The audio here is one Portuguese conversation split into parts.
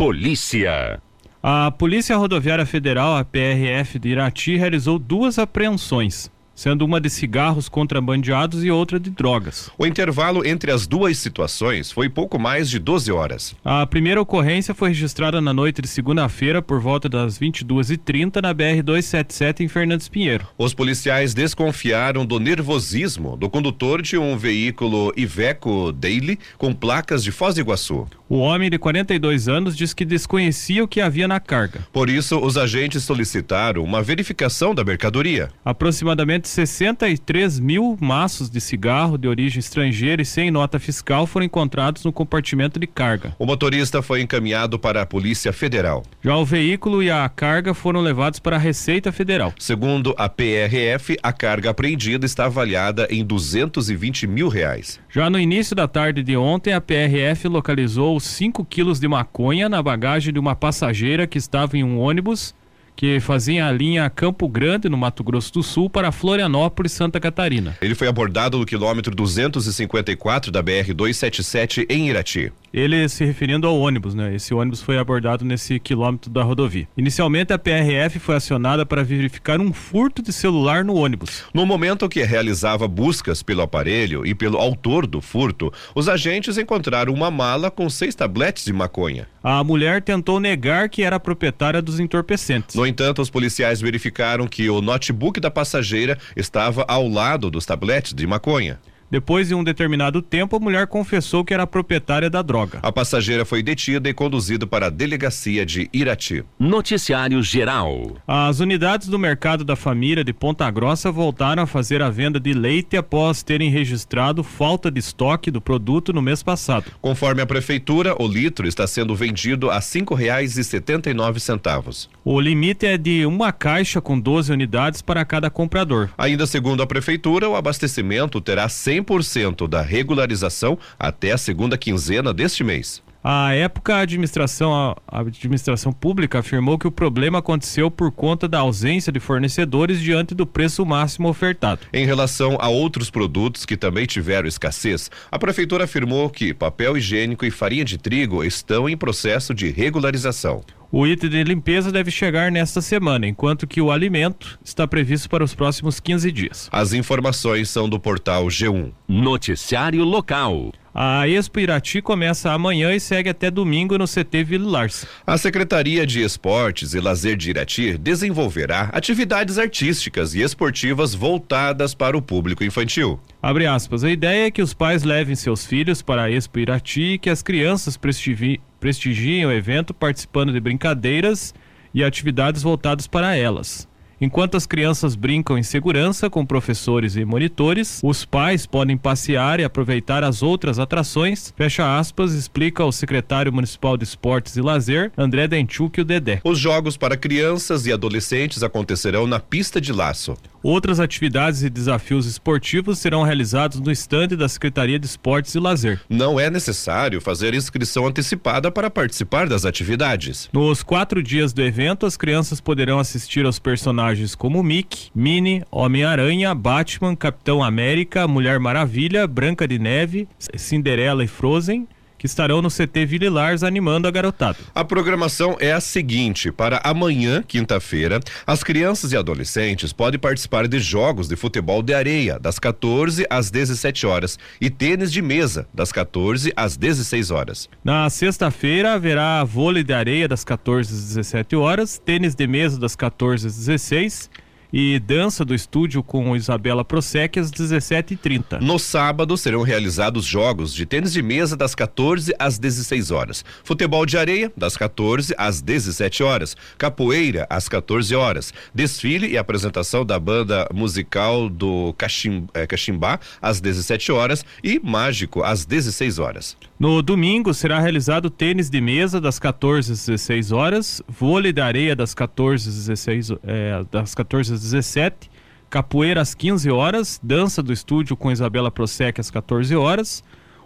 Polícia. A Polícia Rodoviária Federal, a PRF de Irati, realizou duas apreensões sendo uma de cigarros contrabandeados e outra de drogas. O intervalo entre as duas situações foi pouco mais de 12 horas. A primeira ocorrência foi registrada na noite de segunda-feira por volta das 22h30 na BR-277 em Fernandes Pinheiro. Os policiais desconfiaram do nervosismo do condutor de um veículo Iveco Daily com placas de Foz do Iguaçu. O homem de 42 anos diz que desconhecia o que havia na carga. Por isso, os agentes solicitaram uma verificação da mercadoria. Aproximadamente 63 mil maços de cigarro de origem estrangeira e sem nota fiscal foram encontrados no compartimento de carga. O motorista foi encaminhado para a Polícia Federal. Já o veículo e a carga foram levados para a Receita Federal. Segundo a PRF, a carga apreendida está avaliada em 220 mil reais. Já no início da tarde de ontem, a PRF localizou 5 quilos de maconha na bagagem de uma passageira que estava em um ônibus que fazia a linha Campo Grande, no Mato Grosso do Sul, para Florianópolis, Santa Catarina. Ele foi abordado no quilômetro 254 da BR-277 em Irati. Ele se referindo ao ônibus, né? Esse ônibus foi abordado nesse quilômetro da rodovia. Inicialmente, a PRF foi acionada para verificar um furto de celular no ônibus. No momento que realizava buscas pelo aparelho e pelo autor do furto, os agentes encontraram uma mala com seis tabletes de maconha. A mulher tentou negar que era proprietária dos entorpecentes. No entanto, os policiais verificaram que o notebook da passageira estava ao lado dos tabletes de maconha. Depois de um determinado tempo, a mulher confessou que era proprietária da droga. A passageira foi detida e conduzida para a delegacia de Irati. Noticiário Geral. As unidades do mercado da família de Ponta Grossa voltaram a fazer a venda de leite após terem registrado falta de estoque do produto no mês passado. Conforme a prefeitura, o litro está sendo vendido a cinco reais e setenta e nove centavos. O limite é de uma caixa com 12 unidades para cada comprador. Ainda segundo a prefeitura, o abastecimento terá 100 100% da regularização até a segunda quinzena deste mês. À época, a administração, a administração pública afirmou que o problema aconteceu por conta da ausência de fornecedores diante do preço máximo ofertado. Em relação a outros produtos que também tiveram escassez, a prefeitura afirmou que papel higiênico e farinha de trigo estão em processo de regularização. O item de limpeza deve chegar nesta semana, enquanto que o alimento está previsto para os próximos 15 dias. As informações são do portal G1. Noticiário Local. A Expo Irati começa amanhã e segue até domingo no CT Villars. A Secretaria de Esportes e Lazer de Irati desenvolverá atividades artísticas e esportivas voltadas para o público infantil. Abre aspas. A ideia é que os pais levem seus filhos para a Expo Irati e que as crianças prestigiem, prestigiem o evento participando de brincadeiras e atividades voltadas para elas. Enquanto as crianças brincam em segurança com professores e monitores, os pais podem passear e aproveitar as outras atrações. Fecha aspas, explica o secretário municipal de Esportes e Lazer, André Denchuk, o Dedé. Os jogos para crianças e adolescentes acontecerão na pista de laço. Outras atividades e desafios esportivos serão realizados no estande da Secretaria de Esportes e Lazer. Não é necessário fazer inscrição antecipada para participar das atividades. Nos quatro dias do evento, as crianças poderão assistir aos personagens como Mickey, Minnie, Homem-Aranha, Batman, Capitão América, Mulher Maravilha, Branca de Neve, Cinderela e Frozen que estarão no CT Vililars animando a garotada. A programação é a seguinte: para amanhã, quinta-feira, as crianças e adolescentes podem participar de jogos de futebol de areia, das 14 às 17 horas, e tênis de mesa, das 14 às 16 horas. Na sexta-feira, haverá vôlei de areia, das 14 às 17 horas, tênis de mesa, das 14 às 16 e dança do estúdio com Isabela Prosec às 17h30. No sábado serão realizados jogos de tênis de mesa das 14 às 16 horas, futebol de areia das 14 às 17 horas, capoeira às 14 horas, desfile e apresentação da banda musical do Cachim, eh, Cachimbá às 17 horas e mágico às 16 horas. No domingo será realizado tênis de mesa das 14 às 16 horas, vôlei da areia das 14 às 16 é, das 14 às 17, capoeira às 15 horas, dança do estúdio com Isabela Prosec às 14 horas.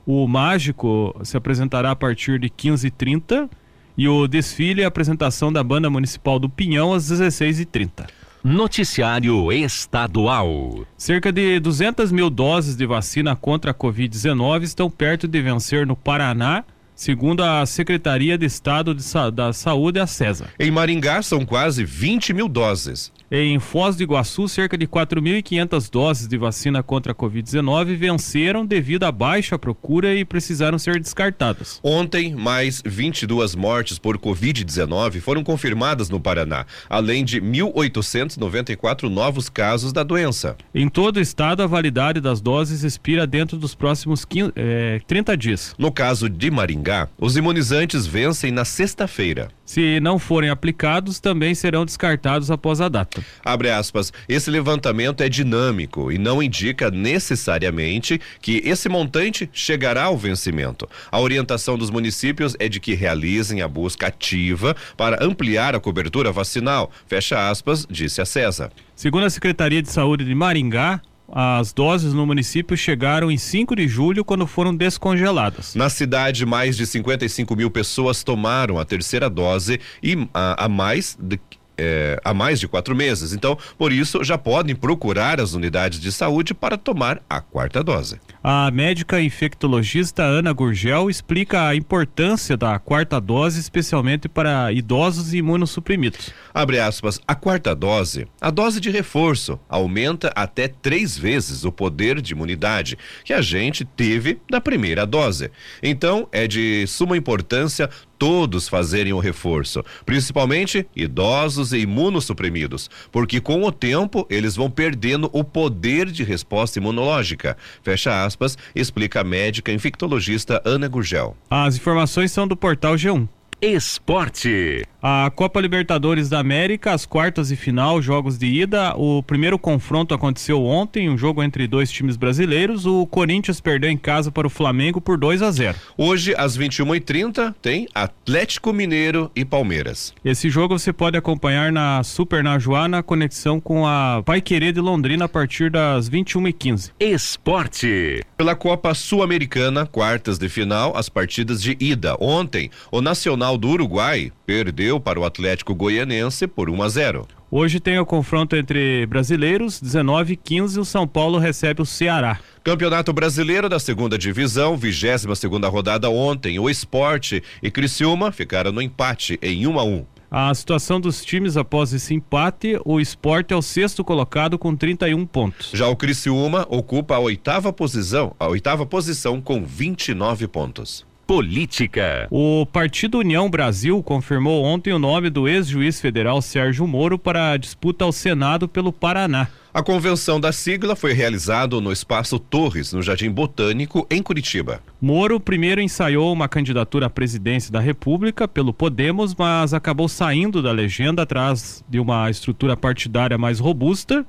O mágico se apresentará a partir de 15h30 e o desfile e apresentação da banda municipal do Pinhão às 16h30. Noticiário Estadual. Cerca de 200 mil doses de vacina contra a Covid-19 estão perto de vencer no Paraná, segundo a Secretaria de Estado de Sa da Saúde, a CESA. Em Maringá, são quase 20 mil doses. Em Foz do Iguaçu, cerca de 4.500 doses de vacina contra a Covid-19 venceram devido à baixa procura e precisaram ser descartadas. Ontem, mais 22 mortes por Covid-19 foram confirmadas no Paraná, além de 1.894 novos casos da doença. Em todo o estado, a validade das doses expira dentro dos próximos 15, eh, 30 dias. No caso de Maringá, os imunizantes vencem na sexta-feira. Se não forem aplicados, também serão descartados após a data. Abre aspas, esse levantamento é dinâmico e não indica necessariamente que esse montante chegará ao vencimento. A orientação dos municípios é de que realizem a busca ativa para ampliar a cobertura vacinal. Fecha aspas, disse a César. Segundo a Secretaria de Saúde de Maringá, as doses no município chegaram em 5 de julho, quando foram descongeladas. Na cidade, mais de 55 mil pessoas tomaram a terceira dose e a, a mais de, é, há mais de quatro meses. Então, por isso, já podem procurar as unidades de saúde para tomar a quarta dose. A médica infectologista Ana Gurgel explica a importância da quarta dose, especialmente para idosos e imunossuprimidos. Abre aspas, a quarta dose, a dose de reforço, aumenta até três vezes o poder de imunidade que a gente teve da primeira dose. Então, é de suma importância todos fazerem o reforço, principalmente idosos e imunossuprimidos, porque com o tempo eles vão perdendo o poder de resposta imunológica. Fecha aspas, explica a médica infectologista Ana Gurgel. As informações são do portal G1. Esporte. A Copa Libertadores da América, as quartas e final, jogos de ida. O primeiro confronto aconteceu ontem, um jogo entre dois times brasileiros. O Corinthians perdeu em casa para o Flamengo por 2 a 0. Hoje, às 21h30, tem Atlético Mineiro e Palmeiras. Esse jogo você pode acompanhar na Super Najuá na conexão com a Pai Querer de Londrina a partir das 21h15. Esporte. Pela Copa Sul-Americana, quartas de final, as partidas de ida. Ontem, o Nacional do Uruguai perdeu para o Atlético Goianense por 1 a 0. Hoje tem o confronto entre brasileiros, 19 e 15, o São Paulo recebe o Ceará. Campeonato Brasileiro da Segunda Divisão, 22 segunda rodada ontem, o Esporte e Criciúma ficaram no empate em 1 a 1. A situação dos times após esse empate, o Sport é o sexto colocado com 31 pontos. Já o Criciúma ocupa a oitava posição, a oitava posição com 29 pontos. Política. O Partido União Brasil confirmou ontem o nome do ex-juiz federal Sérgio Moro para a disputa ao Senado pelo Paraná. A convenção da sigla foi realizada no Espaço Torres, no Jardim Botânico, em Curitiba. Moro primeiro ensaiou uma candidatura à presidência da República pelo Podemos, mas acabou saindo da legenda atrás de uma estrutura partidária mais robusta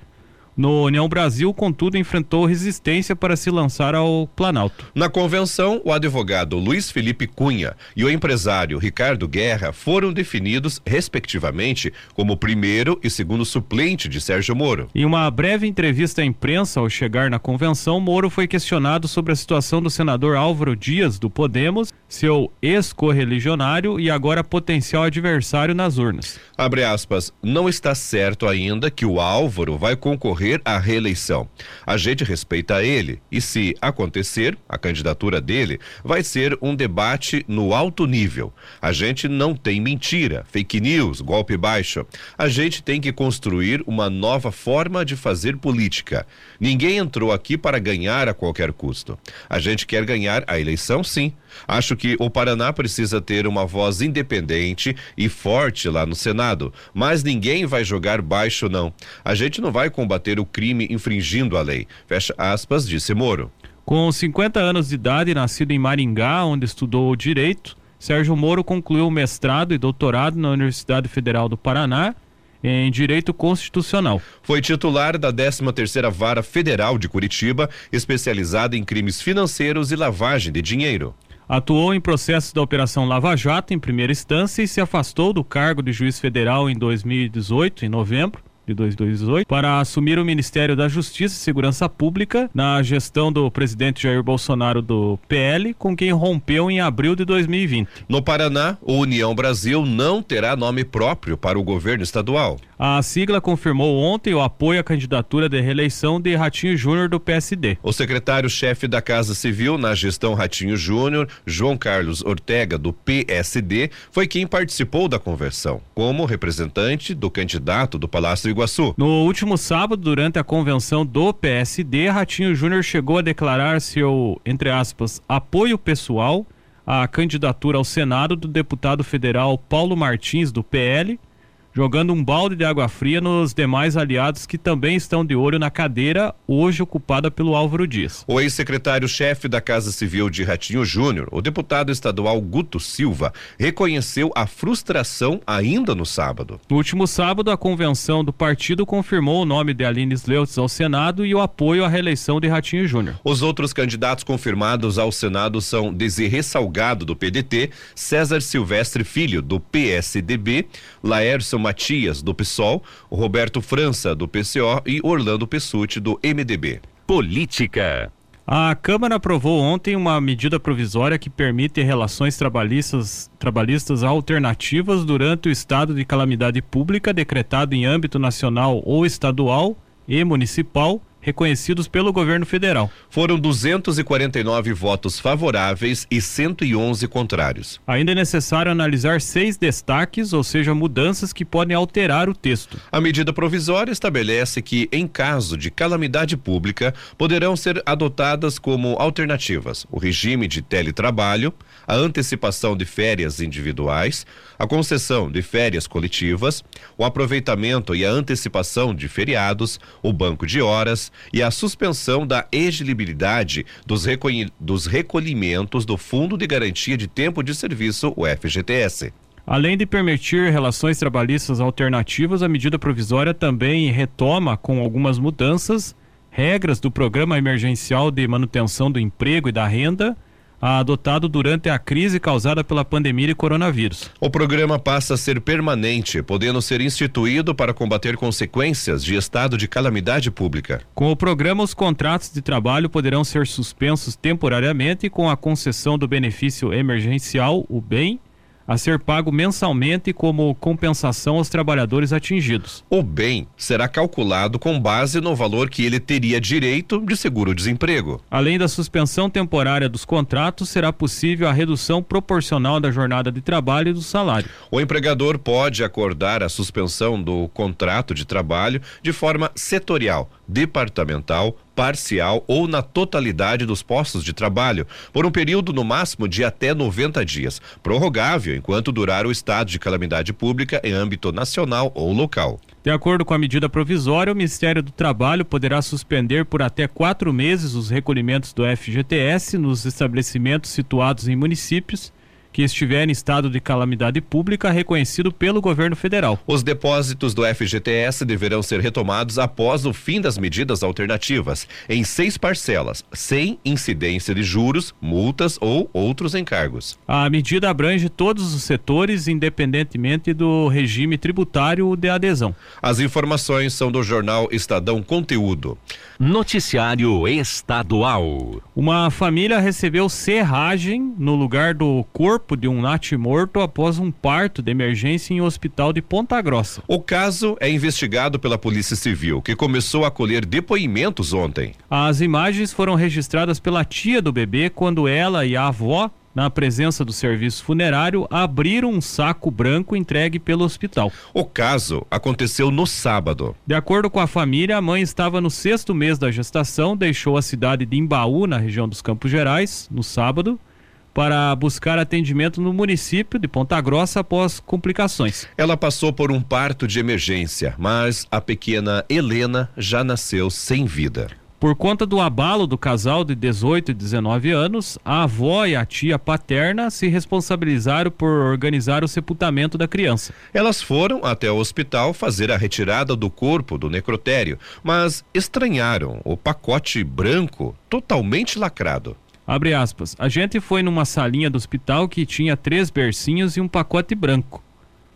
no União Brasil, contudo, enfrentou resistência para se lançar ao Planalto. Na convenção, o advogado Luiz Felipe Cunha e o empresário Ricardo Guerra foram definidos, respectivamente, como primeiro e segundo suplente de Sérgio Moro. Em uma breve entrevista à imprensa ao chegar na convenção, Moro foi questionado sobre a situação do senador Álvaro Dias, do Podemos, seu ex-correligionário e agora potencial adversário nas urnas. Abre aspas, não está certo ainda que o Álvaro vai concorrer à reeleição. A gente respeita ele e se acontecer, a candidatura dele vai ser um debate no alto nível. A gente não tem mentira, fake news, golpe baixo. A gente tem que construir uma nova forma de fazer política. Ninguém entrou aqui para ganhar a qualquer custo. A gente quer ganhar a eleição, sim. Acho que o Paraná precisa ter uma voz independente e forte lá no Senado, mas ninguém vai jogar baixo, não. A gente não vai combater o crime infringindo a lei. Fecha aspas, disse Moro. Com 50 anos de idade, nascido em Maringá, onde estudou direito, Sérgio Moro concluiu mestrado e doutorado na Universidade Federal do Paraná em Direito Constitucional. Foi titular da 13ª Vara Federal de Curitiba, especializada em crimes financeiros e lavagem de dinheiro. Atuou em processos da Operação Lava Jato em primeira instância e se afastou do cargo de juiz federal em 2018, em novembro de 2018, para assumir o Ministério da Justiça e Segurança Pública na gestão do presidente Jair Bolsonaro do PL, com quem rompeu em abril de 2020. No Paraná, o União Brasil não terá nome próprio para o governo estadual. A sigla confirmou ontem o apoio à candidatura de reeleição de Ratinho Júnior do PSD. O secretário-chefe da Casa Civil na gestão Ratinho Júnior, João Carlos Ortega, do PSD, foi quem participou da conversão, como representante do candidato do Palácio Iguaçu. No último sábado, durante a convenção do PSD, Ratinho Júnior chegou a declarar seu, entre aspas, apoio pessoal à candidatura ao Senado do deputado federal Paulo Martins, do PL jogando um balde de água fria nos demais aliados que também estão de olho na cadeira hoje ocupada pelo Álvaro Dias. O ex-secretário-chefe da Casa Civil de Ratinho Júnior, o deputado estadual Guto Silva, reconheceu a frustração ainda no sábado. No último sábado, a convenção do partido confirmou o nome de Aline Sleutz ao Senado e o apoio à reeleição de Ratinho Júnior. Os outros candidatos confirmados ao Senado são Desirê Salgado, do PDT, César Silvestre Filho, do PSDB, Laércio Matias, do PSOL, Roberto França, do PCO e Orlando Pessuti, do MDB. Política. A Câmara aprovou ontem uma medida provisória que permite relações trabalhistas, trabalhistas alternativas durante o estado de calamidade pública decretado em âmbito nacional ou estadual e municipal reconhecidos pelo governo federal. Foram 249 votos favoráveis e 111 contrários. Ainda é necessário analisar seis destaques, ou seja, mudanças que podem alterar o texto. A medida provisória estabelece que, em caso de calamidade pública, poderão ser adotadas como alternativas o regime de teletrabalho, a antecipação de férias individuais, a concessão de férias coletivas, o aproveitamento e a antecipação de feriados, o banco de horas, e a suspensão da elegibilidade dos, dos recolhimentos do Fundo de Garantia de Tempo de Serviço, o FGTS. Além de permitir relações trabalhistas alternativas, a medida provisória também retoma, com algumas mudanças, regras do Programa Emergencial de Manutenção do Emprego e da Renda adotado durante a crise causada pela pandemia de coronavírus. O programa passa a ser permanente, podendo ser instituído para combater consequências de estado de calamidade pública. Com o programa, os contratos de trabalho poderão ser suspensos temporariamente com a concessão do benefício emergencial, o BEM, a ser pago mensalmente como compensação aos trabalhadores atingidos. O bem será calculado com base no valor que ele teria direito de seguro-desemprego. Além da suspensão temporária dos contratos, será possível a redução proporcional da jornada de trabalho e do salário. O empregador pode acordar a suspensão do contrato de trabalho de forma setorial, departamental, parcial ou na totalidade dos postos de trabalho, por um período no máximo de até 90 dias, prorrogável enquanto durar o estado de calamidade pública em âmbito nacional ou local. De acordo com a medida provisória, o Ministério do Trabalho poderá suspender por até quatro meses os recolhimentos do FGTS nos estabelecimentos situados em municípios que estiver em estado de calamidade pública reconhecido pelo governo federal. Os depósitos do FGTS deverão ser retomados após o fim das medidas alternativas, em seis parcelas, sem incidência de juros, multas ou outros encargos. A medida abrange todos os setores, independentemente do regime tributário de adesão. As informações são do jornal Estadão Conteúdo. Noticiário Estadual. Uma família recebeu serragem no lugar do corpo de um natimorto após um parto de emergência em um hospital de Ponta Grossa. O caso é investigado pela Polícia Civil, que começou a colher depoimentos ontem. As imagens foram registradas pela tia do bebê quando ela e a avó na presença do serviço funerário, abriram um saco branco entregue pelo hospital. O caso aconteceu no sábado. De acordo com a família, a mãe estava no sexto mês da gestação, deixou a cidade de Imbaú, na região dos Campos Gerais, no sábado, para buscar atendimento no município de Ponta Grossa após complicações. Ela passou por um parto de emergência, mas a pequena Helena já nasceu sem vida. Por conta do abalo do casal de 18 e 19 anos, a avó e a tia paterna se responsabilizaram por organizar o sepultamento da criança. Elas foram até o hospital fazer a retirada do corpo do necrotério, mas estranharam o pacote branco totalmente lacrado. Abre aspas. A gente foi numa salinha do hospital que tinha três bercinhos e um pacote branco.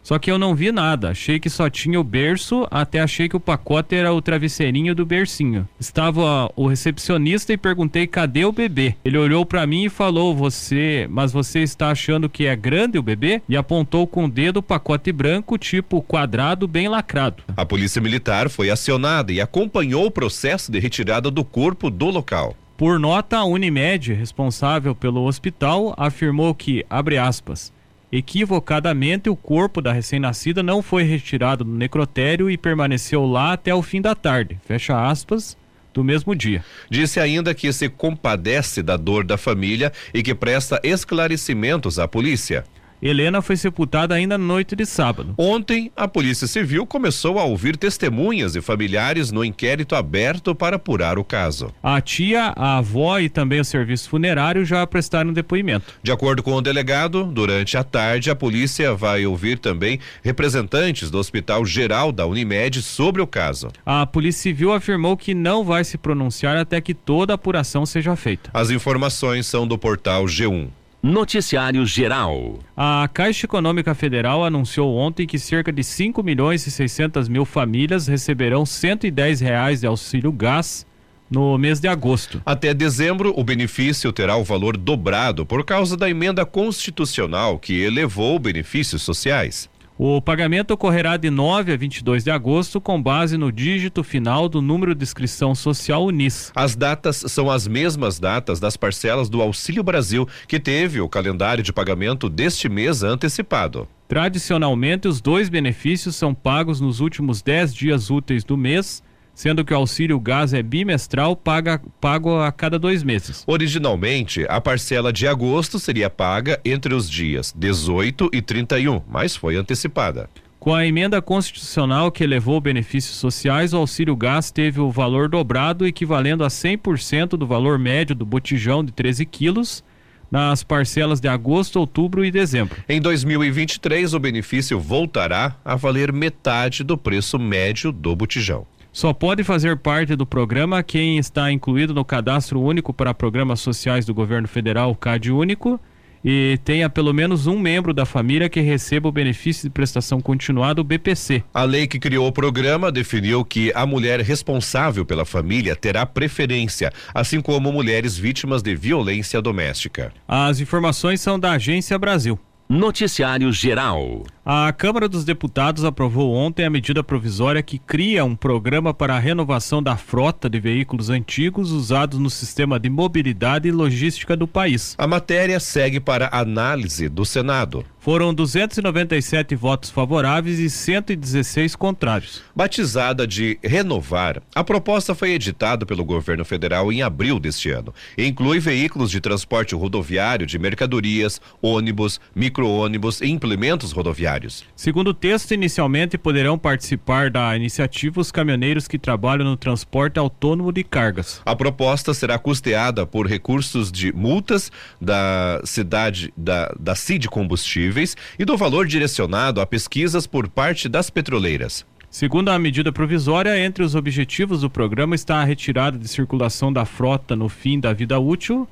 Só que eu não vi nada. Achei que só tinha o berço, até achei que o pacote era o travesseirinho do bercinho. Estava o recepcionista e perguntei cadê o bebê. Ele olhou para mim e falou: "Você, mas você está achando que é grande o bebê?" E apontou com o dedo o pacote branco, tipo quadrado, bem lacrado. A polícia militar foi acionada e acompanhou o processo de retirada do corpo do local. Por nota, a Unimed, responsável pelo hospital, afirmou que, abre aspas, Equivocadamente, o corpo da recém-nascida não foi retirado do necrotério e permaneceu lá até o fim da tarde. Fecha aspas. Do mesmo dia. Disse ainda que se compadece da dor da família e que presta esclarecimentos à polícia. Helena foi sepultada ainda na noite de sábado. Ontem, a Polícia Civil começou a ouvir testemunhas e familiares no inquérito aberto para apurar o caso. A tia, a avó e também o serviço funerário já prestaram depoimento. De acordo com o delegado, durante a tarde, a polícia vai ouvir também representantes do Hospital Geral da Unimed sobre o caso. A Polícia Civil afirmou que não vai se pronunciar até que toda a apuração seja feita. As informações são do portal G1. Noticiário Geral. A Caixa Econômica Federal anunciou ontem que cerca de 5 milhões e 600 mil famílias receberão 110 reais de auxílio gás no mês de agosto. Até dezembro, o benefício terá o valor dobrado por causa da emenda constitucional que elevou benefícios sociais. O pagamento ocorrerá de 9 a 22 de agosto com base no dígito final do número de inscrição social UNIS. As datas são as mesmas datas das parcelas do Auxílio Brasil, que teve o calendário de pagamento deste mês antecipado. Tradicionalmente, os dois benefícios são pagos nos últimos 10 dias úteis do mês sendo que o auxílio gás é bimestral, paga, pago a cada dois meses. Originalmente, a parcela de agosto seria paga entre os dias 18 e 31, mas foi antecipada. Com a emenda constitucional que elevou benefícios sociais, o auxílio gás teve o valor dobrado, equivalendo a 100% do valor médio do botijão de 13 quilos nas parcelas de agosto, outubro e dezembro. Em 2023, o benefício voltará a valer metade do preço médio do botijão. Só pode fazer parte do programa quem está incluído no Cadastro Único para Programas Sociais do Governo Federal, CAD Único, e tenha pelo menos um membro da família que receba o benefício de prestação continuada, o BPC. A lei que criou o programa definiu que a mulher responsável pela família terá preferência, assim como mulheres vítimas de violência doméstica. As informações são da Agência Brasil. Noticiário Geral. A Câmara dos Deputados aprovou ontem a medida provisória que cria um programa para a renovação da frota de veículos antigos usados no sistema de mobilidade e logística do país. A matéria segue para análise do Senado. Foram 297 votos favoráveis e 116 contrários. Batizada de Renovar, a proposta foi editada pelo governo federal em abril deste ano. Inclui veículos de transporte rodoviário de mercadorias, ônibus, micro-ônibus e implementos rodoviários. Segundo o texto, inicialmente poderão participar da iniciativa os caminhoneiros que trabalham no transporte autônomo de cargas. A proposta será custeada por recursos de multas da cidade da, da CID Combustíveis e do valor direcionado a pesquisas por parte das petroleiras. Segundo a medida provisória, entre os objetivos do programa está a retirada de circulação da frota no fim da vida útil,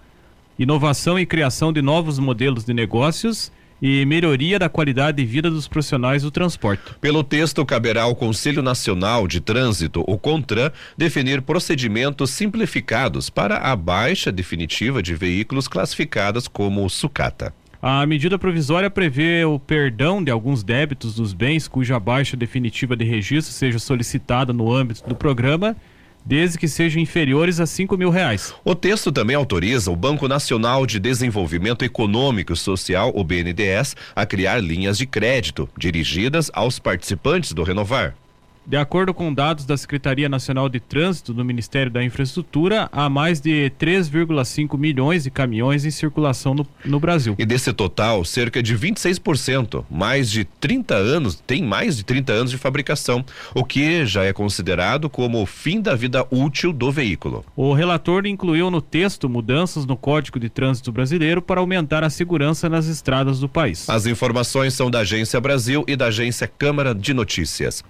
inovação e criação de novos modelos de negócios e melhoria da qualidade de vida dos profissionais do transporte. Pelo texto, caberá ao Conselho Nacional de Trânsito, o CONTRAN, definir procedimentos simplificados para a baixa definitiva de veículos classificados como sucata. A medida provisória prevê o perdão de alguns débitos dos bens cuja baixa definitiva de registro seja solicitada no âmbito do programa desde que sejam inferiores a cinco mil reais. O texto também autoriza o Banco Nacional de Desenvolvimento Econômico e Social, o BNDES, a criar linhas de crédito dirigidas aos participantes do Renovar. De acordo com dados da Secretaria Nacional de Trânsito do Ministério da Infraestrutura, há mais de 3,5 milhões de caminhões em circulação no, no, Brasil. E desse total, cerca de 26%, mais de 30 anos, tem mais de 30 anos de fabricação, o que já é considerado como o fim da vida útil do veículo. O relator incluiu no texto mudanças no Código de Trânsito Brasileiro para aumentar a segurança nas estradas do país. As informações são da Agência Brasil e da Agência Câmara de Notícias.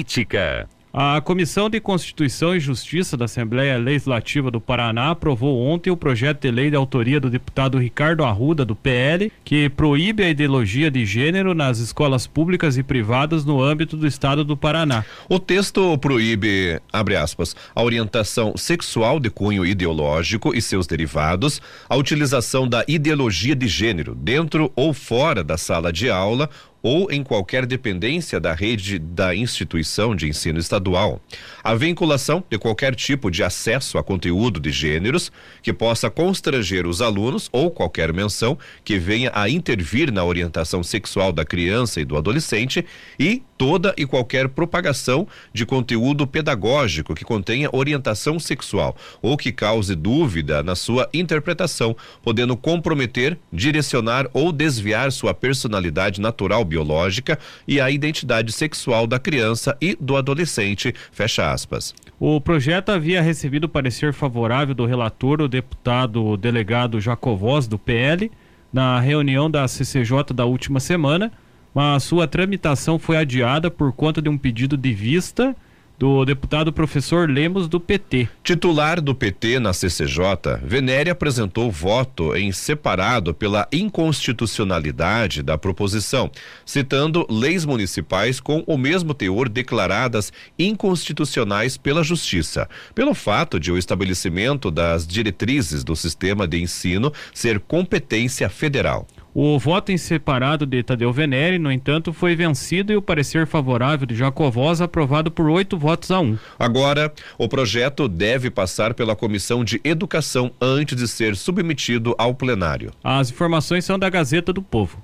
Política. A Comissão de Constituição e Justiça da Assembleia Legislativa do Paraná aprovou ontem o projeto de lei de autoria do deputado Ricardo Arruda, do PL, que proíbe a ideologia de gênero nas escolas públicas e privadas no âmbito do estado do Paraná. O texto proíbe, abre aspas, a orientação sexual de cunho ideológico e seus derivados, a utilização da ideologia de gênero dentro ou fora da sala de aula ou em qualquer dependência da rede da instituição de ensino estadual. A vinculação de qualquer tipo de acesso a conteúdo de gêneros que possa constranger os alunos ou qualquer menção que venha a intervir na orientação sexual da criança e do adolescente e toda e qualquer propagação de conteúdo pedagógico que contenha orientação sexual ou que cause dúvida na sua interpretação, podendo comprometer, direcionar ou desviar sua personalidade natural biológica e a identidade sexual da criança e do adolescente. Fecha aspas. O projeto havia recebido parecer favorável do relator, o deputado delegado Jacovós, do PL, na reunião da CCJ da última semana, mas sua tramitação foi adiada por conta de um pedido de vista do deputado professor Lemos do PT. Titular do PT na CCJ, Venere apresentou voto em separado pela inconstitucionalidade da proposição, citando leis municipais com o mesmo teor declaradas inconstitucionais pela Justiça, pelo fato de o estabelecimento das diretrizes do sistema de ensino ser competência federal. O voto em separado de Tadeu Venere, no entanto, foi vencido e o parecer favorável de Jacovós aprovado por oito votos a um. Agora, o projeto deve passar pela Comissão de Educação antes de ser submetido ao plenário. As informações são da Gazeta do Povo.